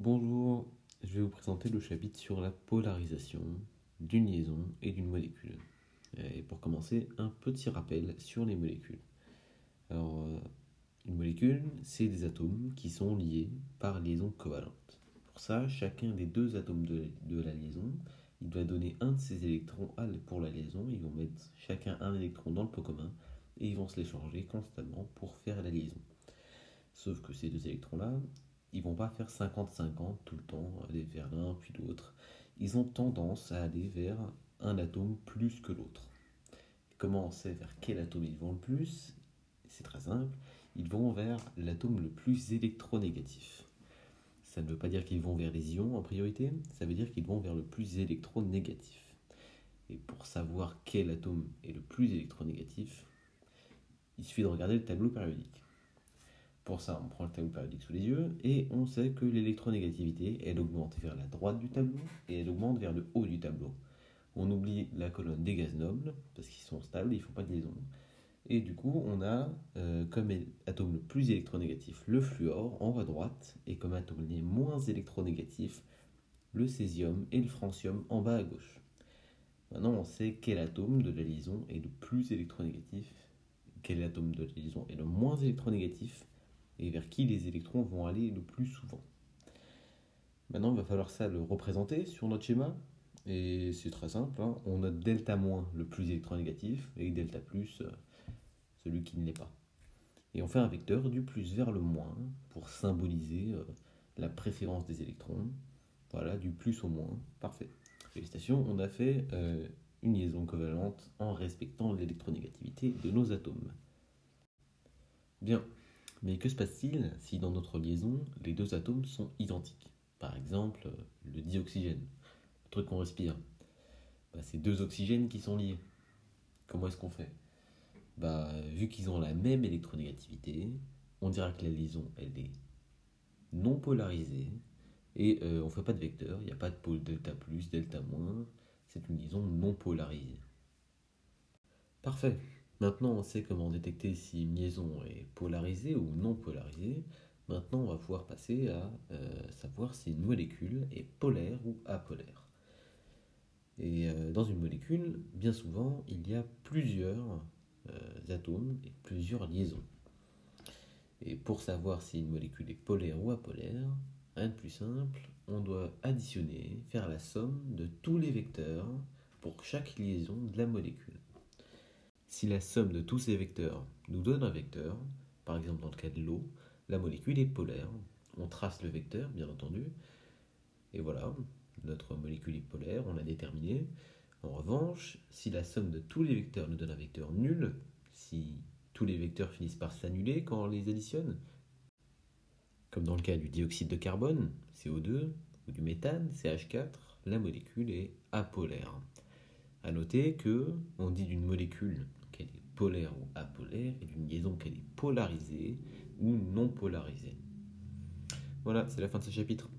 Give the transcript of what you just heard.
Bonjour, je vais vous présenter le chapitre sur la polarisation d'une liaison et d'une molécule. Et pour commencer, un petit rappel sur les molécules. Alors, euh, une molécule, c'est des atomes qui sont liés par liaison covalente. Pour ça, chacun des deux atomes de, la liaison, il doit donner un de ses électrons pour la liaison. Ils vont mettre chacun un électron dans le pot commun et ils vont se l'échanger constamment pour faire la liaison. Sauf que ces deux électrons-là, ils vont pas faire 50-50 tout le temps, aller vers l'un puis l'autre. Ils ont tendance à aller vers un atome plus que l'autre. Comment on sait vers quel atome ils vont le plus? C'est très simple. Ils vont vers l'atome le plus électronégatif. Ça ne veut pas dire qu'ils vont vers les ions en priorité, ça veut dire qu'ils vont vers le plus électronégatif. Et pour savoir quel atome est le plus électronégatif, il suffit de regarder le tableau périodique. Pour ça, on prend le tableau périodique sous les yeux et on sait que l'électronégativité, elle augmente vers la droite du tableau et elle augmente vers le haut du tableau. On oublie la colonne des gaz nobles parce qu'ils sont stables, ils ne font pas de liaison. Et du coup, on a euh, comme atome le plus électronégatif le fluor en haut à droite et comme atome les moins électronégatifs le césium et le francium en bas à gauche. Maintenant, on sait quel atome de la liaison est le plus électronégatif, quel atome de la liaison est le moins électronégatif et vers qui les électrons vont aller le plus souvent. Maintenant, il va falloir ça le représenter sur notre schéma. Et c'est très simple, hein. on a delta moins le plus électronégatif et delta plus euh, celui qui ne l'est pas. Et on fait un vecteur du plus vers le moins pour symboliser euh, la préférence des électrons. Voilà, du plus au moins. Parfait. Félicitations, on a fait euh, une liaison covalente en respectant l'électronégativité de nos atomes. Bien, mais que se passe-t-il si dans notre liaison, les deux atomes sont identiques? Par exemple, le dioxygène, le truc qu'on respire. Bah, c'est deux oxygènes qui sont liés. Comment est-ce qu'on fait? Bah, Vu qu'ils ont la même électronégativité, on dira que la liaison, elle est non polarisée et euh, on ne fait pas de vecteur, il n'y a pas de pôle delta plus, delta moins, c'est une liaison non polarisée. Parfait. Maintenant, on sait comment détecter si une liaison est polarisée ou non polarisée. Maintenant, on va pouvoir passer à euh, savoir si une molécule est polaire ou apolaire. Et euh, dans une molécule, bien souvent, il y a plusieurs euh, atomes et plusieurs liaisons. Et pour savoir si une molécule est polaire ou apolaire, rien de plus simple, on doit additionner, faire la somme de tous les vecteurs pour chaque liaison de la molécule. Si la somme de tous ces vecteurs nous donne un vecteur, par exemple dans le cas de l'eau, la molécule est polaire. On trace le vecteur, bien entendu, et voilà, notre molécule est polaire, on l'a déterminé. En revanche, si la somme de tous les vecteurs nous donne un vecteur nul, si tous les vecteurs finissent par s'annuler quand on les additionne, comme dans le cas du dioxyde de carbone, CO2, ou du méthane, CH4, la molécule est apolaire. A noter que on dit d'une molécule polaire ou apolaire et d'une liaison qu'elle est polarisée ou non polarisée. Voilà, c'est la fin de ce chapitre.